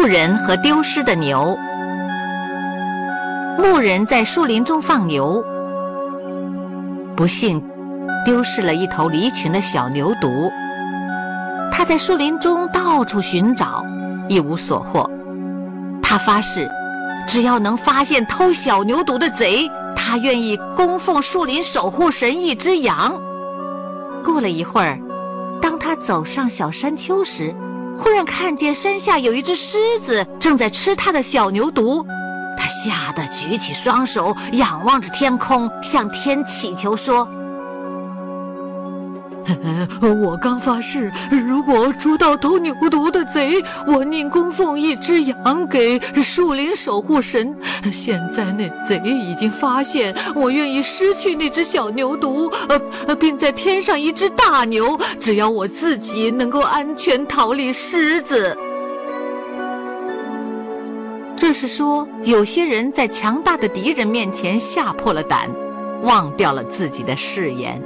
牧人和丢失的牛。牧人在树林中放牛，不幸丢失了一头离群的小牛犊。他在树林中到处寻找，一无所获。他发誓，只要能发现偷小牛犊的贼，他愿意供奉树林守护神一只羊。过了一会儿，当他走上小山丘时，忽然看见山下有一只狮子正在吃他的小牛犊，他吓得举起双手，仰望着天空，向天祈求说：“ 我刚发誓，如果捉到偷牛犊的贼，我宁供奉一只羊给树林守护神。现在那贼已经发现，我愿意失去那只小牛犊，呃，并在添上一只大牛，只要我自己能够安全逃离狮子。这是说，有些人在强大的敌人面前吓破了胆，忘掉了自己的誓言。